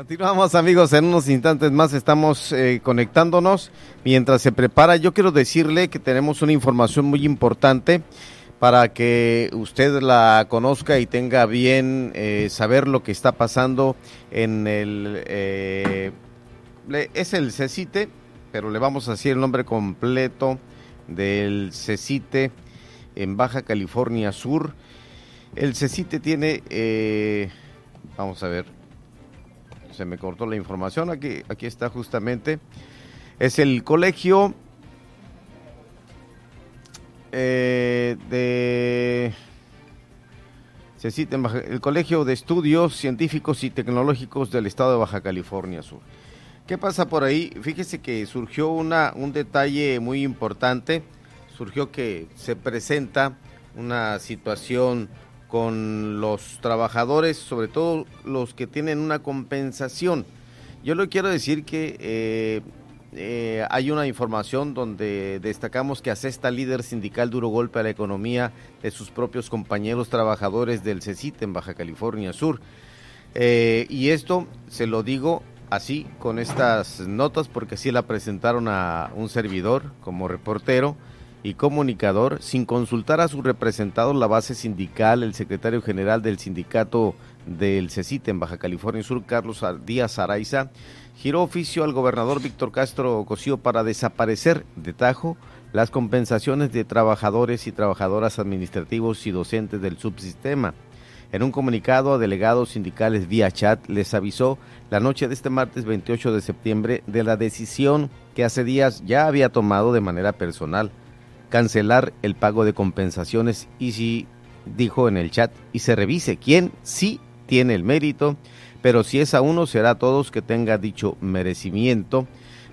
Continuamos amigos, en unos instantes más estamos eh, conectándonos. Mientras se prepara, yo quiero decirle que tenemos una información muy importante para que usted la conozca y tenga bien eh, saber lo que está pasando en el... Eh, es el CECITE, pero le vamos a decir el nombre completo del CECITE en Baja California Sur. El CECITE tiene... vamos a ver, se me cortó la información, aquí, aquí está justamente, es el colegio eh, de... Se el Colegio de Estudios Científicos y Tecnológicos del Estado de Baja California Sur. ¿Qué pasa por ahí? Fíjese que surgió una, un detalle muy importante, surgió que se presenta una situación con los trabajadores, sobre todo los que tienen una compensación. Yo le quiero decir que eh, eh, hay una información donde destacamos que Acesta, líder sindical, duro golpe a la economía de sus propios compañeros trabajadores del CECIT en Baja California Sur. Eh, y esto se lo digo así, con estas notas, porque sí la presentaron a un servidor como reportero y comunicador sin consultar a sus representados la base sindical, el secretario general del sindicato del CECIT en Baja California Sur, Carlos Díaz Araiza, giró oficio al gobernador Víctor Castro Cosío para desaparecer de tajo las compensaciones de trabajadores y trabajadoras administrativos y docentes del subsistema. En un comunicado a delegados sindicales vía chat les avisó la noche de este martes 28 de septiembre de la decisión que hace días ya había tomado de manera personal cancelar el pago de compensaciones y si dijo en el chat y se revise quién sí tiene el mérito, pero si es a uno será a todos que tenga dicho merecimiento,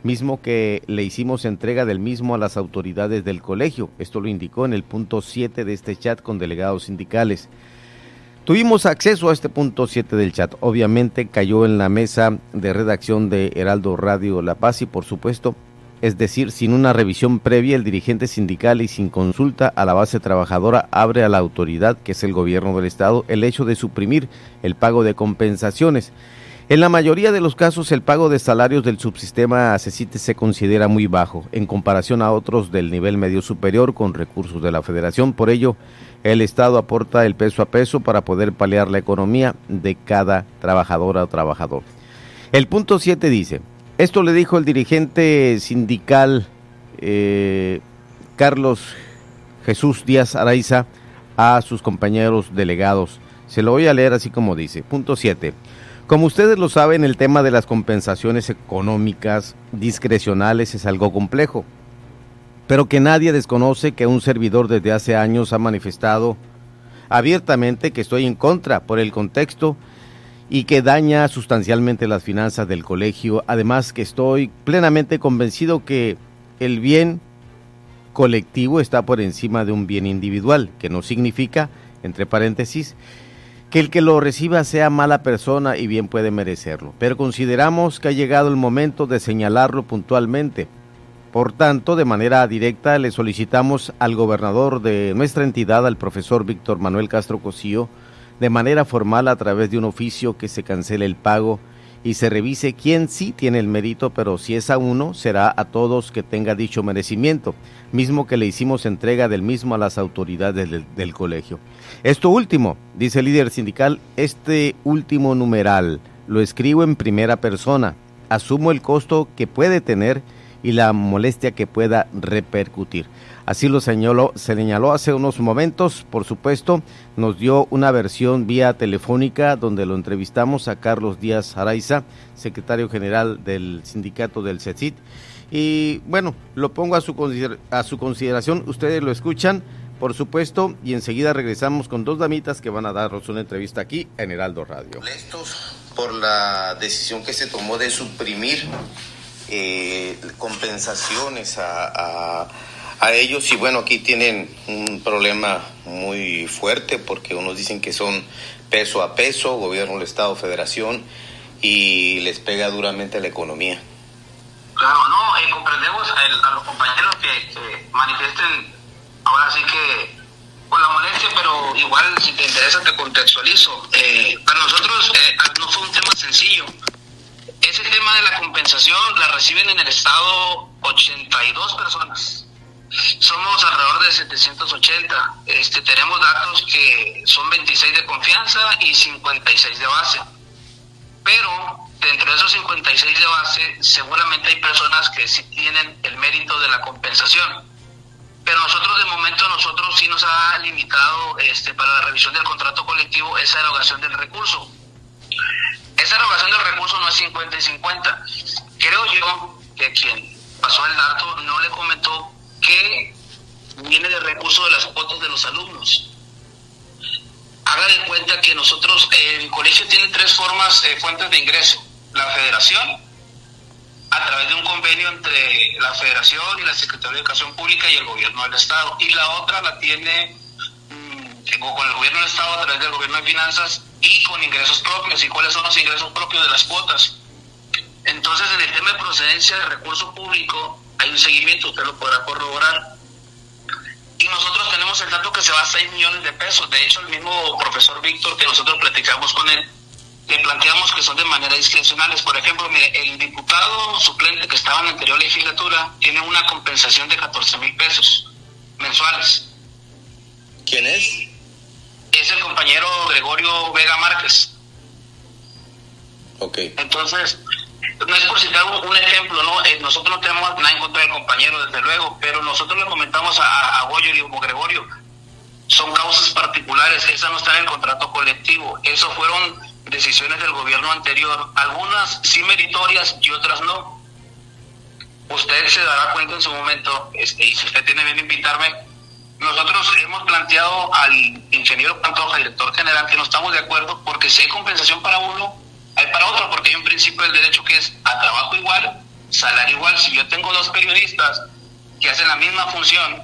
mismo que le hicimos entrega del mismo a las autoridades del colegio. Esto lo indicó en el punto 7 de este chat con delegados sindicales. Tuvimos acceso a este punto 7 del chat. Obviamente cayó en la mesa de redacción de Heraldo Radio La Paz y por supuesto es decir, sin una revisión previa, el dirigente sindical y sin consulta a la base trabajadora abre a la autoridad, que es el gobierno del Estado, el hecho de suprimir el pago de compensaciones. En la mayoría de los casos, el pago de salarios del subsistema CECITE se considera muy bajo en comparación a otros del nivel medio superior con recursos de la Federación. Por ello, el Estado aporta el peso a peso para poder paliar la economía de cada trabajadora o trabajador. El punto 7 dice, esto le dijo el dirigente sindical eh, Carlos Jesús Díaz Araiza a sus compañeros delegados. Se lo voy a leer así como dice. Punto 7. Como ustedes lo saben, el tema de las compensaciones económicas discrecionales es algo complejo, pero que nadie desconoce que un servidor desde hace años ha manifestado abiertamente que estoy en contra por el contexto y que daña sustancialmente las finanzas del colegio. Además que estoy plenamente convencido que el bien colectivo está por encima de un bien individual, que no significa, entre paréntesis, que el que lo reciba sea mala persona y bien puede merecerlo. Pero consideramos que ha llegado el momento de señalarlo puntualmente. Por tanto, de manera directa le solicitamos al gobernador de nuestra entidad, al profesor Víctor Manuel Castro Cosío, de manera formal a través de un oficio que se cancele el pago y se revise quién sí tiene el mérito, pero si es a uno, será a todos que tenga dicho merecimiento, mismo que le hicimos entrega del mismo a las autoridades del, del colegio. Esto último, dice el líder sindical, este último numeral lo escribo en primera persona, asumo el costo que puede tener y la molestia que pueda repercutir. Así lo señaló, señaló hace unos momentos, por supuesto, nos dio una versión vía telefónica donde lo entrevistamos a Carlos Díaz Araiza, secretario general del sindicato del CECIT. Y bueno, lo pongo a su, a su consideración, ustedes lo escuchan, por supuesto, y enseguida regresamos con dos damitas que van a darnos una entrevista aquí en Heraldo Radio. por la decisión que se tomó de suprimir eh, compensaciones a, a, ellos y bueno, aquí tienen un problema muy fuerte porque unos dicen que son peso a peso, gobierno del Estado, federación y les pega duramente la economía. Claro, no, eh, comprendemos a, los compañeros que, manifiesten ahora sí que con la molestia, pero igual si te interesa te contextualizo. Eh, para nosotros eh, no fue un tema sencillo ese tema de la compensación la reciben en el estado 82 personas. Somos alrededor de 780. Este, tenemos datos que son 26 de confianza y 56 de base. Pero dentro de esos 56 de base, seguramente hay personas que sí tienen el mérito de la compensación. Pero nosotros de momento, nosotros sí nos ha limitado este, para la revisión del contrato colectivo esa erogación del recurso. Esa erogación del recurso no es 50 y 50. Creo yo que quien pasó el dato no le comentó que viene de recurso de las cuotas de los alumnos. Haga de cuenta que nosotros, el colegio tiene tres formas, eh, fuentes de ingreso. La federación, a través de un convenio entre la federación y la Secretaría de Educación Pública y el gobierno del Estado. Y la otra la tiene mm, con el gobierno del Estado a través del gobierno de finanzas y con ingresos propios. ¿Y cuáles son los ingresos propios de las cuotas? Entonces, en el tema de procedencia de recurso público, hay un seguimiento, usted lo podrá corroborar. Y nosotros tenemos el dato que se va a 6 millones de pesos. De hecho, el mismo profesor Víctor, que nosotros platicamos con él, le planteamos que son de manera discrecionales. Por ejemplo, mire, el diputado suplente que estaba en la anterior legislatura tiene una compensación de 14 mil pesos mensuales. ¿Quién es? Es el compañero Gregorio Vega Márquez. Ok. Entonces, no es por citar un, ejemplo, ¿no? Eh, nosotros no tenemos nada en contra del compañero, desde luego, pero nosotros le comentamos a, a Goyo y a Gregorio, son causas particulares, esa no está en el contrato colectivo, eso fueron decisiones del gobierno anterior, algunas sí meritorias y otras no. Usted se dará cuenta en su momento, este, y si usted tiene bien invitarme, nosotros hemos planteado al ingeniero Pantoja, director general, que no estamos de acuerdo porque si hay compensación para uno, hay para otro, porque hay un principio del derecho que es a trabajo igual, salario igual. Si yo tengo dos periodistas que hacen la misma función,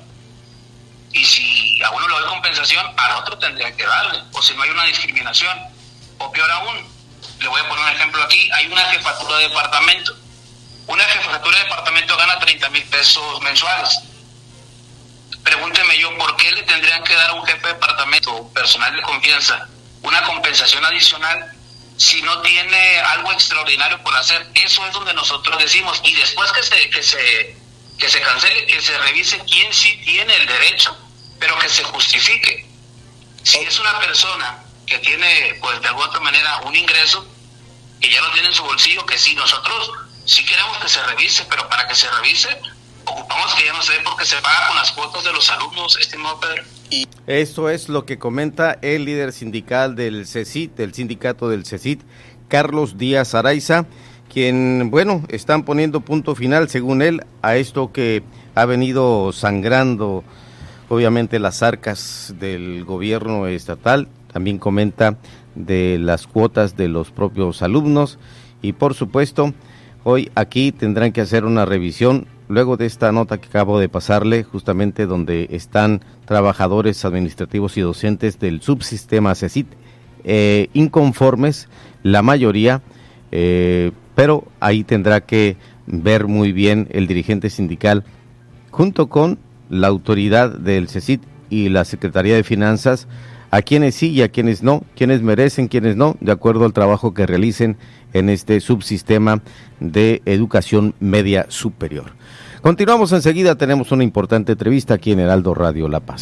y si a uno le doy compensación, al otro tendría que darle, o si no hay una discriminación. O peor aún, le voy a poner un ejemplo aquí, hay una jefatura de departamento. Una jefatura de departamento gana 30 mil pesos mensuales. Pregúnteme yo, ¿por qué le tendrían que dar a un jefe de departamento, personal de confianza, una compensación adicional si no tiene algo extraordinario por hacer, eso es donde nosotros decimos, y después que se, que se, que se cancele, que se revise quién sí tiene el derecho, pero que se justifique. Si es una persona que tiene, pues de alguna manera, un ingreso, que ya lo tiene en su bolsillo, que sí, nosotros sí queremos que se revise, pero para que se revise, ocupamos que ya no se dé porque se paga con las cuotas de los alumnos, estimado Pedro. Esto es lo que comenta el líder sindical del CECIT, del sindicato del CECIT, Carlos Díaz Araiza, quien, bueno, están poniendo punto final, según él, a esto que ha venido sangrando, obviamente, las arcas del gobierno estatal. También comenta de las cuotas de los propios alumnos y, por supuesto, hoy aquí tendrán que hacer una revisión luego de esta nota que acabo de pasarle, justamente donde están trabajadores administrativos y docentes del subsistema CECIT eh, inconformes, la mayoría, eh, pero ahí tendrá que ver muy bien el dirigente sindical junto con la autoridad del CECIT y la Secretaría de Finanzas a quienes sí y a quienes no, quienes merecen, quienes no, de acuerdo al trabajo que realicen en este subsistema de educación media superior. Continuamos enseguida, tenemos una importante entrevista aquí en Heraldo Radio La Paz.